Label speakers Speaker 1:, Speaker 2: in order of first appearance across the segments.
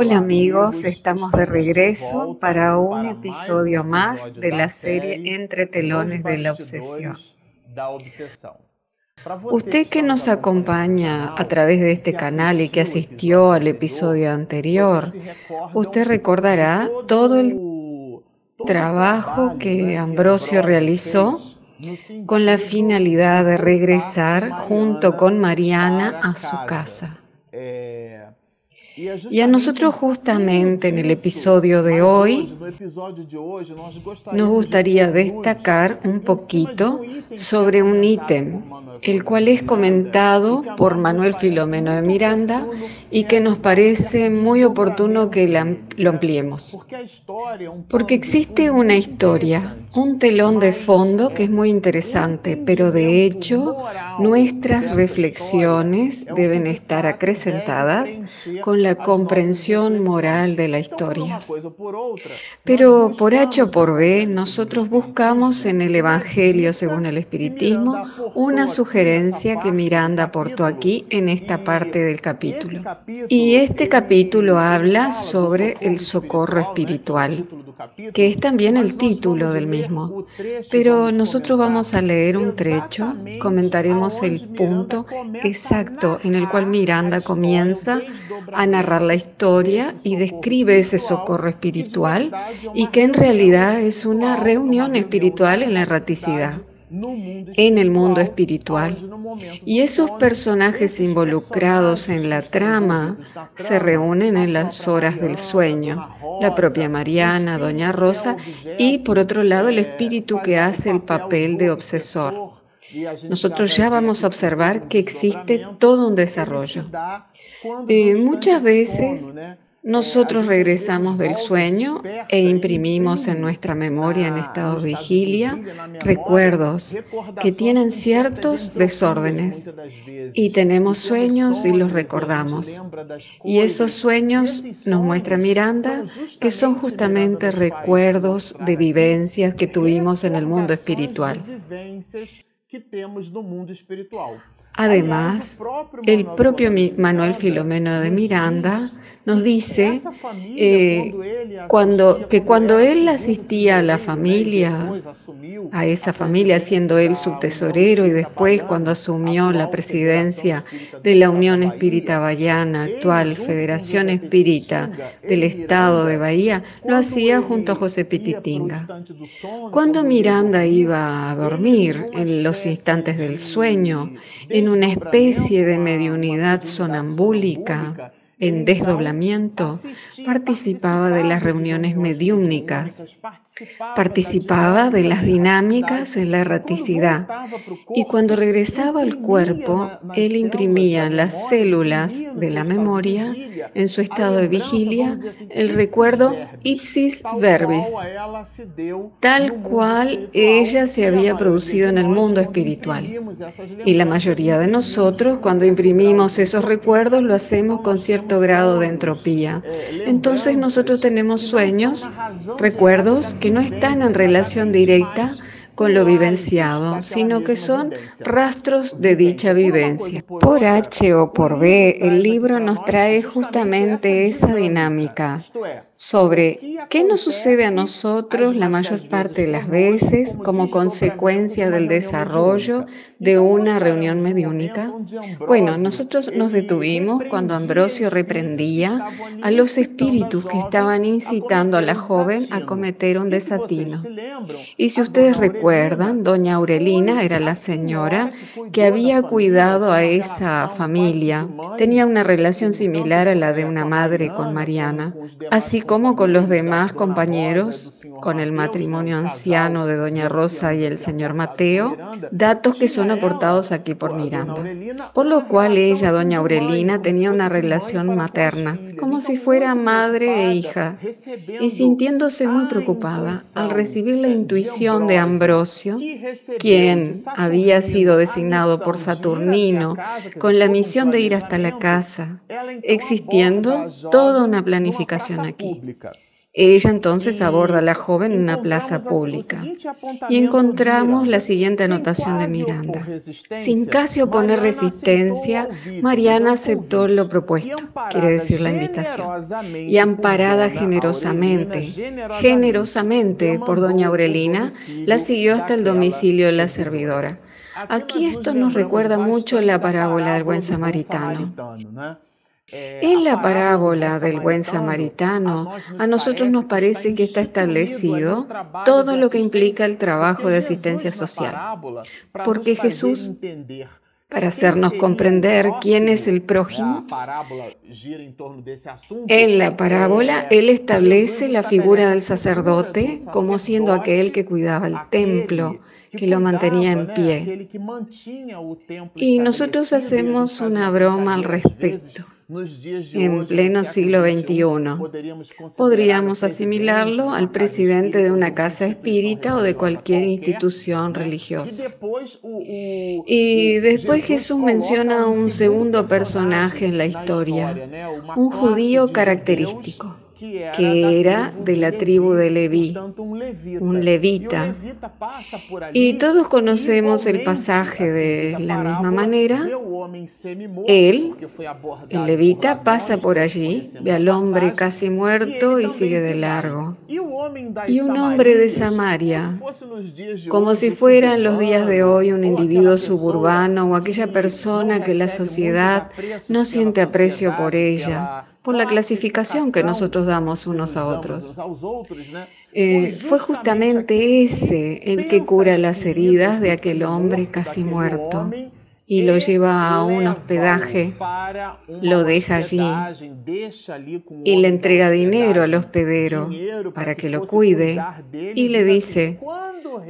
Speaker 1: Hola amigos, estamos de regreso para un episodio más de la serie Entre telones de la obsesión. Usted que nos acompaña a través de este canal y que asistió al episodio anterior, usted recordará todo el trabajo que Ambrosio realizó con la finalidad de regresar junto con Mariana a su casa. Y a nosotros justamente en el episodio de hoy nos gustaría destacar un poquito sobre un ítem, el cual es comentado por Manuel Filomeno de Miranda y que nos parece muy oportuno que lo ampliemos. Porque existe una historia, un telón de fondo que es muy interesante, pero de hecho nuestras reflexiones deben estar acrecentadas con la comprensión moral de la historia. Pero por H o por B, nosotros buscamos en el Evangelio según el Espiritismo una sugerencia que Miranda aportó aquí en esta parte del capítulo. Y este capítulo habla sobre el socorro espiritual, que es también el título del mismo. Pero nosotros vamos a leer un trecho, comentaremos el punto exacto en el cual Miranda comienza a narrar la historia y describe ese socorro espiritual y que en realidad es una reunión espiritual en la erraticidad en el mundo espiritual. Y esos personajes involucrados en la trama se reúnen en las horas del sueño. La propia Mariana, Doña Rosa y por otro lado el espíritu que hace el papel de obsesor. Nosotros ya vamos a observar que existe todo un desarrollo. Eh, muchas veces nosotros regresamos del sueño e imprimimos en nuestra memoria en estado de vigilia recuerdos que tienen ciertos desórdenes y tenemos sueños y los recordamos. Y esos sueños nos muestra Miranda que son justamente recuerdos de vivencias que tuvimos en el mundo espiritual. que temos no mundo espiritual. Además, el propio Manuel Filomeno de Miranda nos dice eh, que cuando él asistía a la familia, a esa familia siendo él su tesorero y después cuando asumió la presidencia de la Unión Espírita Bahiana, actual Federación Espírita del Estado de Bahía, lo hacía junto a José Pititinga. Cuando Miranda iba a dormir en los instantes del sueño, en una especie de mediunidad sonambúlica. En desdoblamiento, participaba de las reuniones mediúmnicas Participaba de las dinámicas en la erraticidad y cuando regresaba al cuerpo, él imprimía las células de la memoria, en su estado de vigilia, el recuerdo ipsis verbis, tal cual ella se había producido en el mundo espiritual. Y la mayoría de nosotros, cuando imprimimos esos recuerdos, lo hacemos con cierto grado de entropía. Entonces nosotros tenemos sueños, recuerdos que no están en relación directa con lo vivenciado, sino que son rastros de dicha vivencia. Por H o por B, el libro nos trae justamente esa dinámica sobre qué nos sucede a nosotros la mayor parte de las veces como consecuencia del desarrollo de una reunión mediúnica. Bueno, nosotros nos detuvimos cuando Ambrosio reprendía a los espíritus que estaban incitando a la joven a cometer un desatino. Y si ustedes recuerdan, doña Aurelina era la señora que había cuidado a esa familia. Tenía una relación similar a la de una madre con Mariana. Así como con los demás compañeros, con el matrimonio anciano de Doña Rosa y el señor Mateo, datos que son aportados aquí por Miranda. Por lo cual ella, Doña Aurelina, tenía una relación materna, como si fuera madre e hija, y sintiéndose muy preocupada al recibir la intuición de Ambrosio, quien había sido designado por Saturnino con la misión de ir hasta la casa, existiendo toda una planificación aquí. Ella entonces aborda a la joven en una plaza pública y encontramos la siguiente anotación de Miranda. Sin casi oponer resistencia, Mariana aceptó lo propuesto, quiere decir la invitación, y amparada generosamente, generosamente por doña Aurelina, la siguió hasta el domicilio de la servidora. Aquí esto nos recuerda mucho la parábola del buen samaritano. En la parábola del buen samaritano, a nosotros nos parece que está establecido todo lo que implica el trabajo de asistencia social, porque Jesús, para hacernos comprender quién es el prójimo, en la parábola Él establece la figura del sacerdote como siendo aquel que cuidaba el templo, que lo mantenía en pie. Y nosotros hacemos una broma al respecto en pleno siglo XXI. Podríamos asimilarlo al presidente de una casa espírita o de cualquier institución religiosa. Y después Jesús menciona un segundo personaje en la historia, un judío característico que era de la tribu de Leví, un levita. Y todos conocemos el pasaje de la misma manera. Él, el levita, pasa por allí, ve al hombre casi muerto y sigue de largo. Y un hombre de Samaria, como si fuera en los días de hoy un individuo suburbano o aquella persona que la sociedad no siente aprecio por ella, por la clasificación que nosotros damos unos a otros. Eh, fue justamente ese el que cura las heridas de aquel hombre casi muerto y lo lleva a un hospedaje, lo deja allí y le entrega dinero al hospedero para que lo cuide y le dice,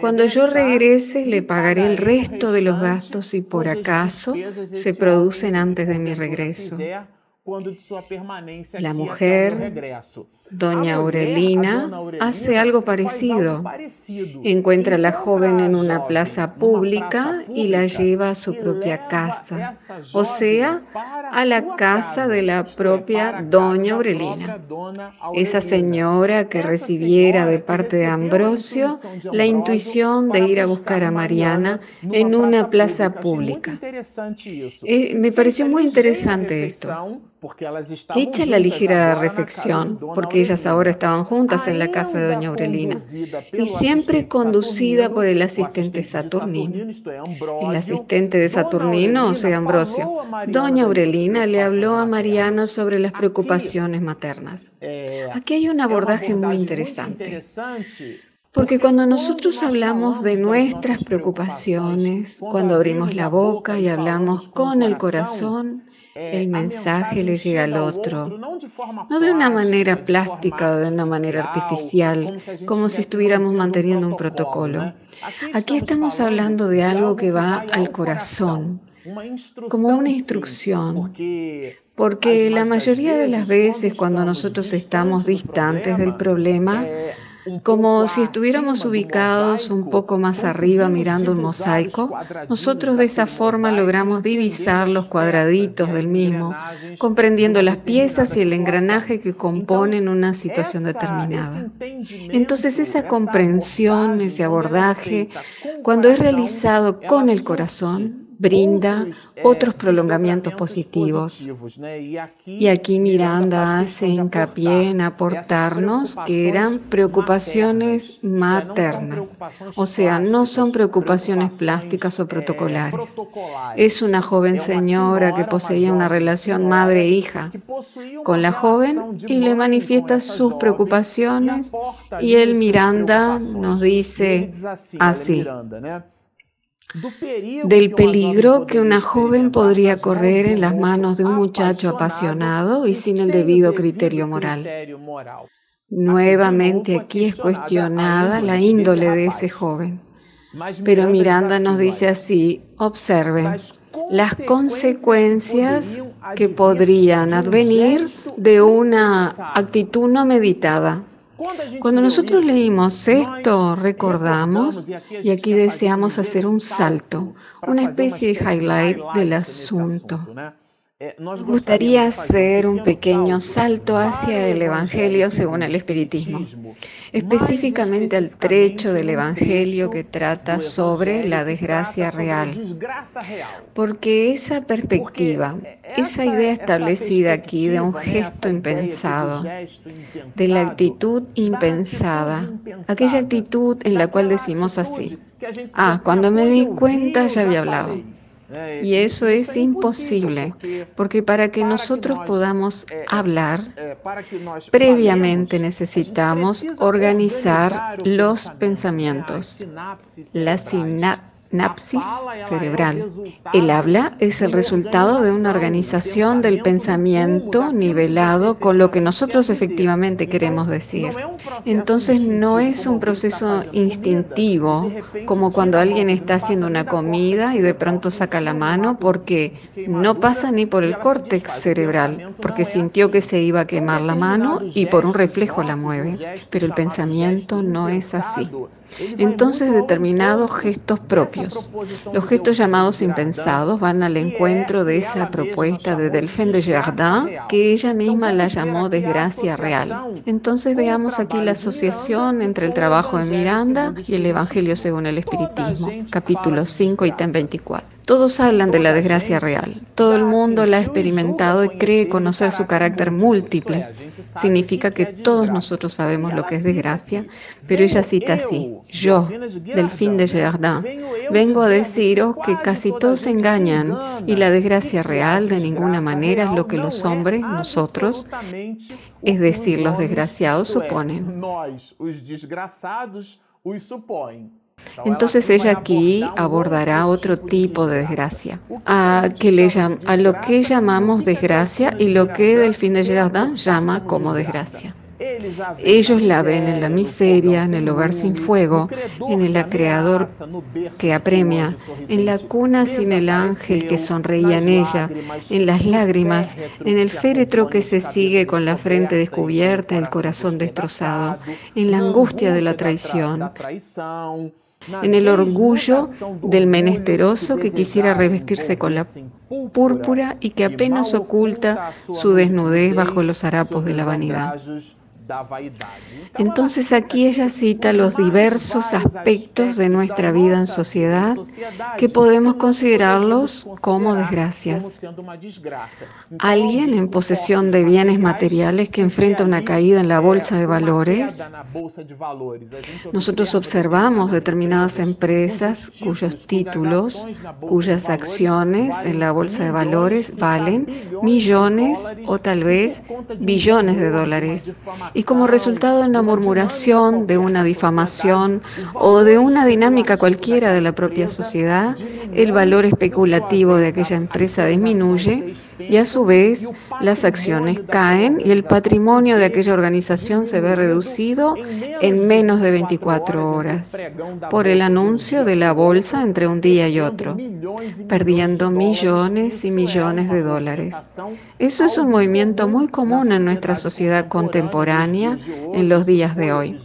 Speaker 1: cuando yo regrese le pagaré el resto de los gastos si por acaso se producen antes de mi regreso. quando de sua permanência La aqui mujer... até o regresso. Doña Aurelina hace algo parecido. Encuentra a la joven en una plaza pública y la lleva a su propia casa, o sea, a la casa de la propia Doña Aurelina, esa señora que recibiera de parte de Ambrosio la intuición de ir a buscar a Mariana en una plaza pública. Eh, me pareció muy interesante esto. Hecha la ligera reflexión, porque ellas ahora estaban juntas en la casa de doña Aurelina, y siempre conducida por el asistente Saturnino. El asistente de Saturnino, o sea, Ambrosio, doña Aurelina le habló a Mariana sobre las preocupaciones maternas. Aquí hay un abordaje muy interesante. Porque cuando nosotros hablamos de nuestras preocupaciones, cuando abrimos la boca y hablamos con el corazón, el mensaje le llega al otro, no de una manera plástica o de una manera artificial, como si estuviéramos manteniendo un protocolo. Aquí estamos hablando de algo que va al corazón, como una instrucción, porque la mayoría de las veces cuando nosotros estamos distantes del problema, como si estuviéramos ubicados un poco más arriba mirando un mosaico, nosotros de esa forma logramos divisar los cuadraditos del mismo, comprendiendo las piezas y el engranaje que componen una situación determinada. Entonces esa comprensión, ese abordaje, cuando es realizado con el corazón, brinda otros prolongamientos positivos. Y aquí Miranda hace hincapié en aportarnos que eran preocupaciones maternas, o sea, no son preocupaciones plásticas o protocolares. Es una joven señora que poseía una relación madre-hija con la joven y le manifiesta sus preocupaciones y el Miranda nos dice así del peligro que una joven podría correr en las manos de un muchacho apasionado y sin el debido criterio moral. Nuevamente aquí es cuestionada la índole de ese joven. Pero Miranda nos dice así, observen las consecuencias que podrían advenir de una actitud no meditada. Cuando nosotros leímos esto, recordamos, y aquí deseamos hacer un salto, una especie de highlight del asunto. Me gustaría hacer un pequeño salto hacia el Evangelio según el Espiritismo, específicamente al trecho del Evangelio que trata sobre la desgracia real, porque esa perspectiva, esa idea establecida aquí de un gesto impensado, de la actitud impensada, aquella actitud en la cual decimos así, ah, cuando me di cuenta ya había hablado. Y eso es imposible, porque para que nosotros podamos hablar, previamente necesitamos organizar los pensamientos, la sinapsis Napsis cerebral. El habla es el resultado de una organización del pensamiento nivelado con lo que nosotros efectivamente queremos decir. Entonces no es un proceso instintivo como cuando alguien está haciendo una comida y de pronto saca la mano porque no pasa ni por el córtex cerebral, porque sintió que se iba a quemar la mano y por un reflejo la mueve. Pero el pensamiento no es así. Entonces determinados gestos propios, los gestos llamados impensados, van al encuentro de esa propuesta de Delphine de Jardin, que ella misma la llamó desgracia real. Entonces veamos aquí la asociación entre el trabajo de Miranda y el Evangelio según el Espiritismo, capítulo 5, y 24. Todos hablan de la desgracia real. Todo el mundo la ha experimentado y cree conocer su carácter múltiple. Significa que todos nosotros sabemos lo que es desgracia, pero ella cita así, yo, del fin de Jardin, vengo a deciros que casi todos se engañan y la desgracia real de ninguna manera es lo que los hombres, nosotros, es decir, los desgraciados, suponen. Entonces ella aquí abordará otro tipo de desgracia, a, que le a lo que llamamos desgracia y lo que Delfín de Girardin llama como desgracia. Ellos la ven en la miseria, en el hogar sin fuego, en el acreador que apremia, en la cuna sin el ángel que sonreía en ella, en las lágrimas, en el féretro que se sigue con la frente descubierta, el corazón destrozado, en la angustia de la traición en el orgullo del menesteroso que quisiera revestirse con la púrpura y que apenas oculta su desnudez bajo los harapos de la vanidad. Entonces aquí ella cita los diversos aspectos de nuestra vida en sociedad que podemos considerarlos como desgracias. Alguien en posesión de bienes materiales que enfrenta una caída en la bolsa de valores. Nosotros observamos determinadas empresas cuyos títulos, cuyas acciones en la bolsa de valores valen millones o tal vez billones de dólares y como resultado de una murmuración, de una difamación o de una dinámica cualquiera de la propia sociedad, el valor especulativo de aquella empresa disminuye y a su vez las acciones caen y el patrimonio de aquella organización se ve reducido en menos de 24 horas por el anuncio de la bolsa entre un día y otro, perdiendo millones y millones de dólares. Eso es un movimiento muy común en nuestra sociedad contemporánea en los días de hoy.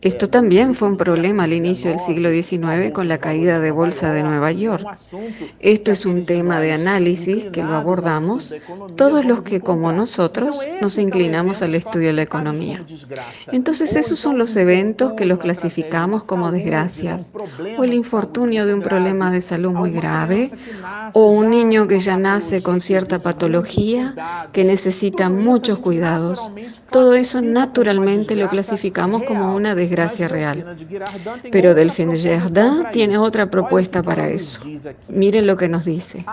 Speaker 1: Esto también fue un problema al inicio del siglo XIX con la caída de bolsa de Nueva York. Esto es un tema de análisis que lo abordamos todos los que, como nosotros, nos inclinamos al estudio de la economía. Entonces, esos son los eventos que los clasificamos como desgracias, o el infortunio de un problema de salud muy grave, o un niño que ya nace con cierta patología que necesita muchos cuidados. Todo eso naturalmente lo clasificamos como una desgracia desgracia real. Pero Delphine de Jardin tiene otra propuesta para eso. Miren lo que nos dice.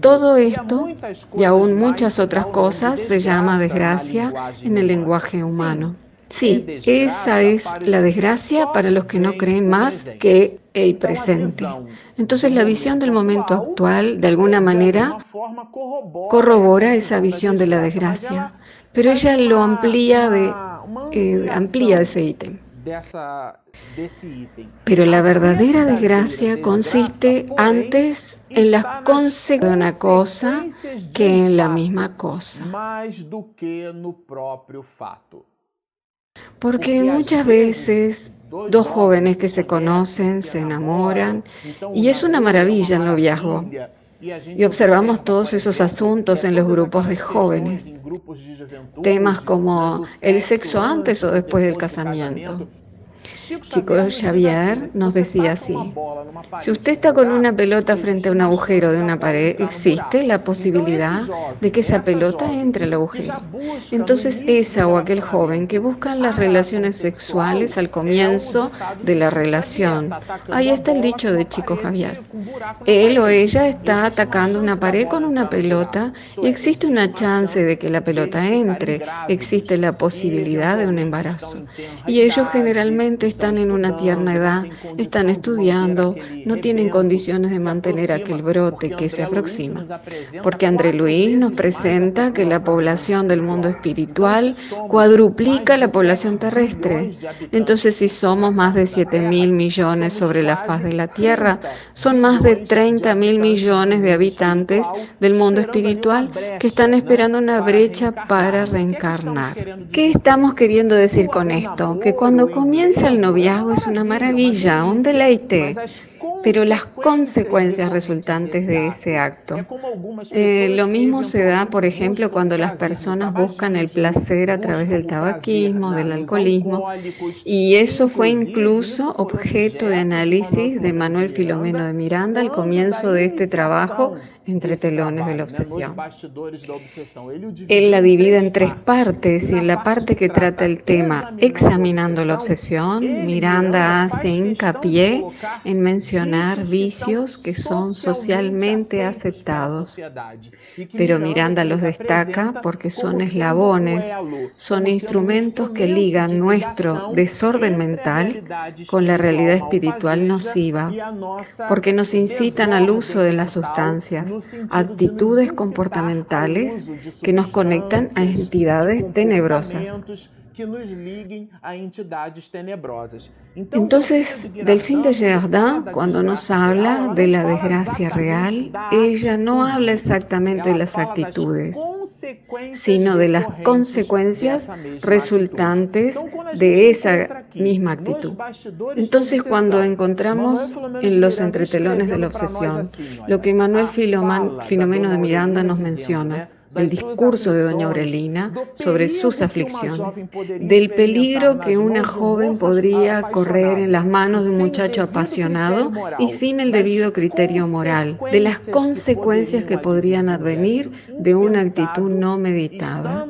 Speaker 1: Todo esto y aún muchas otras cosas se llama desgracia en el lenguaje humano. Sí, esa es la desgracia para los que no creen más que el presente. Entonces la visión del momento actual, de alguna manera, corrobora esa visión de la desgracia, pero ella lo amplía, de, eh, amplía ese ítem. Pero la verdadera desgracia consiste antes en las consecuencias de una cosa que en la misma cosa. Porque muchas veces dos jóvenes que se conocen se enamoran y es una maravilla el noviazgo. Y observamos todos esos asuntos en los grupos de jóvenes. Temas como el sexo antes o después del casamiento Chico Xavier nos decía así, si usted está con una pelota frente a un agujero de una pared, existe la posibilidad de que esa pelota entre al agujero. Entonces esa o aquel joven que buscan las relaciones sexuales al comienzo de la relación, ahí está el dicho de Chico Javier. Él o ella está atacando una pared con una pelota y existe una chance de que la pelota entre, existe la posibilidad de un embarazo. Y ellos generalmente están en una tierna edad, están estudiando, no tienen condiciones de mantener aquel brote que se aproxima. Porque André Luis nos presenta que la población del mundo espiritual cuadruplica la población terrestre. Entonces, si somos más de 7 mil millones sobre la faz de la Tierra, son más de 30 mil millones de habitantes del mundo espiritual que están esperando una brecha para reencarnar. ¿Qué estamos queriendo decir con esto? Que cuando comienza el noviazgo es una maravilla, un deleite, pero las consecuencias resultantes de ese acto. Eh, lo mismo se da, por ejemplo, cuando las personas buscan el placer a través del tabaquismo, del alcoholismo, y eso fue incluso objeto de análisis de Manuel Filomeno de Miranda al comienzo de este trabajo entre telones de la obsesión. Él la divide en tres partes y en la parte que trata el tema examinando la obsesión, Miranda hace hincapié en mencionar vicios que son socialmente aceptados. Pero Miranda los destaca porque son eslabones, son instrumentos que ligan nuestro desorden mental con la realidad espiritual nociva, porque nos incitan al uso de las sustancias actitudes comportamentales que nos conectan a entidades tenebrosas. Entonces, Delfín de Gerardin, cuando nos habla de la desgracia real, ella no habla exactamente de las actitudes, sino de las consecuencias resultantes de esa misma actitud. Entonces, cuando encontramos en los entretelones de la obsesión lo que Manuel Filomeno de Miranda nos menciona, el discurso de doña Aurelina sobre sus aflicciones, del peligro que una joven podría correr en las manos de un muchacho apasionado y sin el debido criterio moral, de las consecuencias que podrían advenir de una actitud no meditada.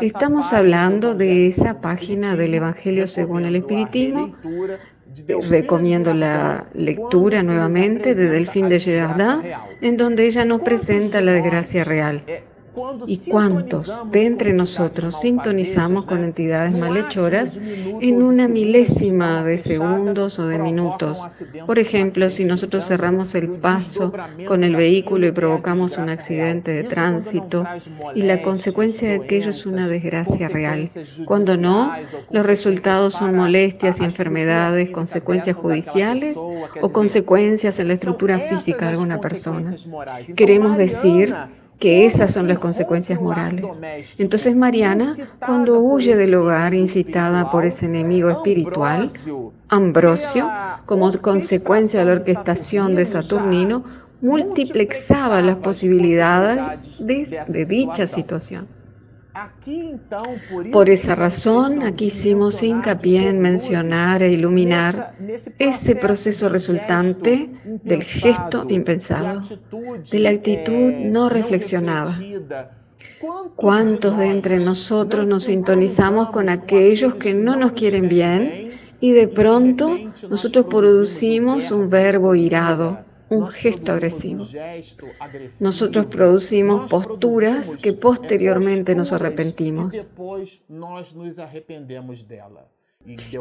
Speaker 1: Estamos hablando de esa página del Evangelio según el Espiritismo Recomiendo la lectura nuevamente de Delphine de Girardin, en donde ella nos presenta la desgracia real. ¿Y cuántos de entre nosotros sintonizamos con entidades malhechoras en una milésima de segundos o de minutos? Por ejemplo, si nosotros cerramos el paso con el vehículo y provocamos un accidente de tránsito y la consecuencia de aquello es una desgracia real. Cuando no, los resultados son molestias y enfermedades, consecuencias judiciales o consecuencias en la estructura física de alguna persona. Queremos decir que esas son las consecuencias morales. Entonces Mariana, cuando huye del hogar incitada por ese enemigo espiritual, Ambrosio, como consecuencia de la orquestación de Saturnino, multiplexaba las posibilidades de, dicha situación. Por esa razón, aquí hicimos hincapié en mencionar e iluminar ese proceso resultante del gesto impensado, de la actitud no reflexionada. ¿Cuántos de entre nosotros nos sintonizamos con aquellos que no nos quieren bien y de pronto nosotros producimos un verbo irado? Un gesto agresivo. Nosotros producimos posturas que posteriormente nos arrepentimos.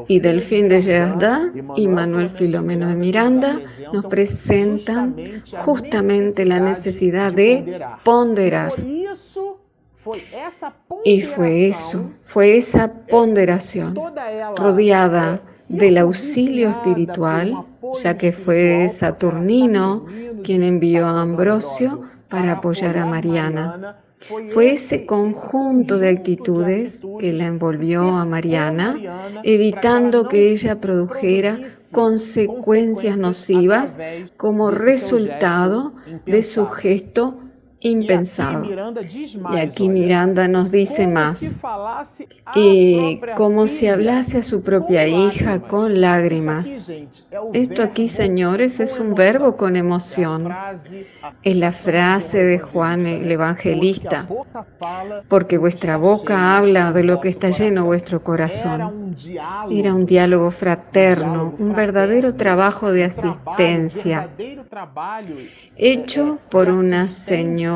Speaker 1: Y Delfín de Gerda y Manuel Filomeno de Miranda nos presentan justamente la necesidad de ponderar. Y fue eso, fue esa ponderación rodeada del auxilio espiritual ya que fue Saturnino quien envió a Ambrosio para apoyar a Mariana. Fue ese conjunto de actitudes que la envolvió a Mariana, evitando que ella produjera consecuencias nocivas como resultado de su gesto impensado. Y aquí Miranda nos dice más, y como si hablase a su propia hija con lágrimas. Esto aquí, señores, es un verbo con emoción. Es la frase de Juan el Evangelista, porque vuestra boca habla de lo que está lleno vuestro corazón. Era un diálogo fraterno, un verdadero trabajo de asistencia, hecho por una señora,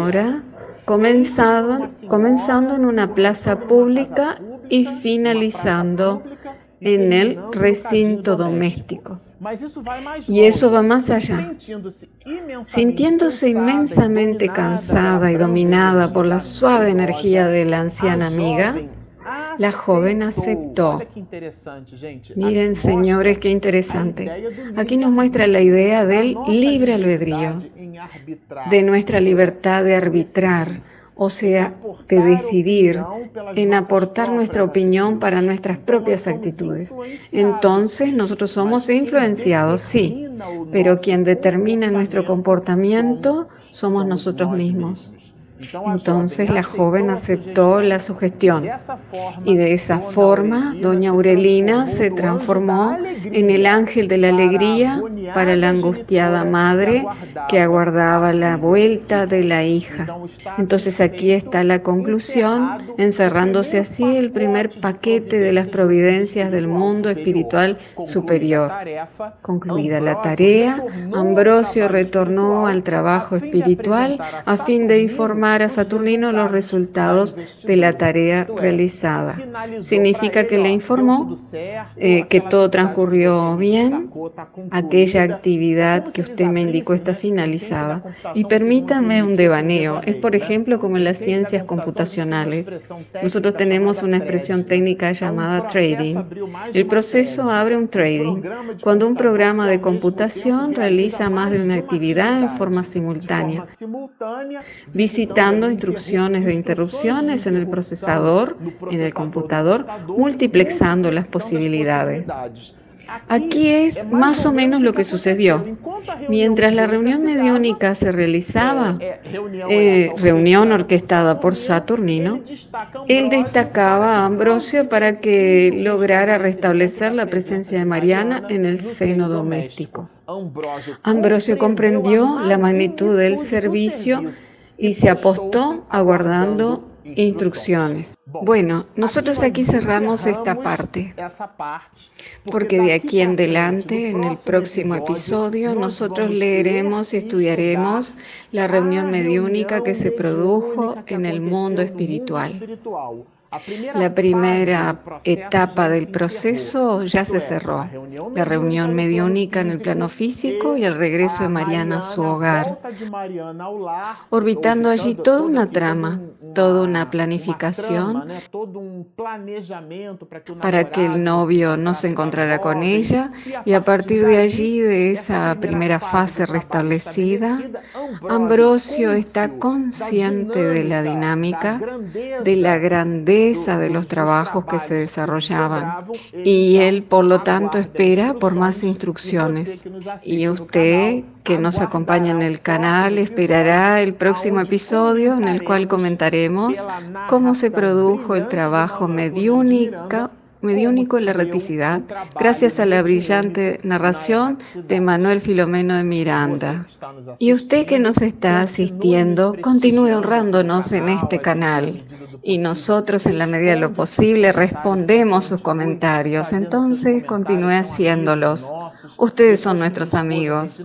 Speaker 1: comenzando en una plaza pública y finalizando en el recinto doméstico. Y eso va más allá. Sintiéndose inmensamente cansada y dominada por la suave energía de la anciana amiga, la joven aceptó. Miren, señores, qué interesante. Aquí nos muestra la idea del libre albedrío, de nuestra libertad de arbitrar o sea, de decidir en aportar nuestra opinión para nuestras propias actitudes. Entonces nosotros somos influenciados, sí, pero quien determina nuestro comportamiento somos nosotros mismos. Entonces la joven aceptó la sugestión y de esa forma doña Aurelina se transformó en el ángel de la alegría para la angustiada madre que aguardaba la vuelta de la hija. Entonces aquí está la conclusión, encerrándose así el primer paquete de las providencias del mundo espiritual superior. Concluida la tarea, Ambrosio retornó al trabajo espiritual a fin de informar a Saturnino los resultados de la tarea realizada. Significa que le informó eh, que todo transcurrió bien, aquella actividad que usted me indicó está finalizada. Y permítanme un devaneo. Es, por ejemplo, como en las ciencias computacionales. Nosotros tenemos una expresión técnica llamada trading. El proceso abre un trading. Cuando un programa de computación realiza más de una actividad en forma simultánea. Visita dando instrucciones de interrupciones en el procesador, en el computador, multiplexando las posibilidades. Aquí es más o menos lo que sucedió. Mientras la reunión mediúnica se realizaba, eh, reunión orquestada por Saturnino, él destacaba a Ambrosio para que lograra restablecer la presencia de Mariana en el seno doméstico. Ambrosio comprendió la magnitud del servicio y se apostó aguardando instrucciones. Bueno, nosotros aquí cerramos esta parte, porque de aquí en adelante, en el próximo episodio, nosotros leeremos y estudiaremos la reunión mediúnica que se produjo en el mundo espiritual. La primera etapa del proceso ya se cerró, la reunión mediúnica en el plano físico y el regreso de Mariana a su hogar, orbitando allí toda una trama, toda una planificación para que el novio no se encontrara con ella y a partir de allí, de esa primera fase restablecida, Ambrosio está consciente de la dinámica, de la grandeza de los trabajos que se desarrollaban y él, por lo tanto, espera por más instrucciones. Y usted, que nos acompaña en el canal, esperará el próximo episodio en el cual comentaremos cómo se produjo el trabajo mediúnica mediúnico en la reticidad, gracias a la brillante narración de Manuel Filomeno de Miranda. Y usted que nos está asistiendo, continúe honrándonos en este canal y nosotros en la medida de lo posible respondemos sus comentarios. Entonces continúe haciéndolos. Ustedes son nuestros amigos.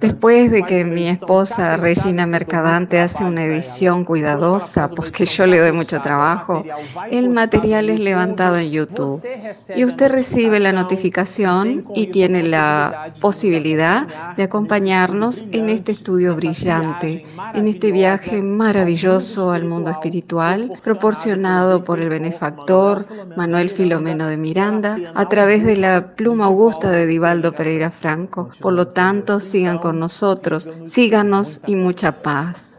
Speaker 1: Después de que mi esposa Regina Mercadante hace una edición cuidadosa, porque yo le doy mucho trabajo, el material es levantado en YouTube. Y usted recibe la notificación y tiene la posibilidad de acompañarnos en este estudio brillante, en este viaje maravilloso al mundo espiritual proporcionado por el benefactor Manuel Filomeno de Miranda a través de la pluma augusta de Divaldo Pereira Franco. Por lo tanto, sigan con nosotros, síganos y mucha paz.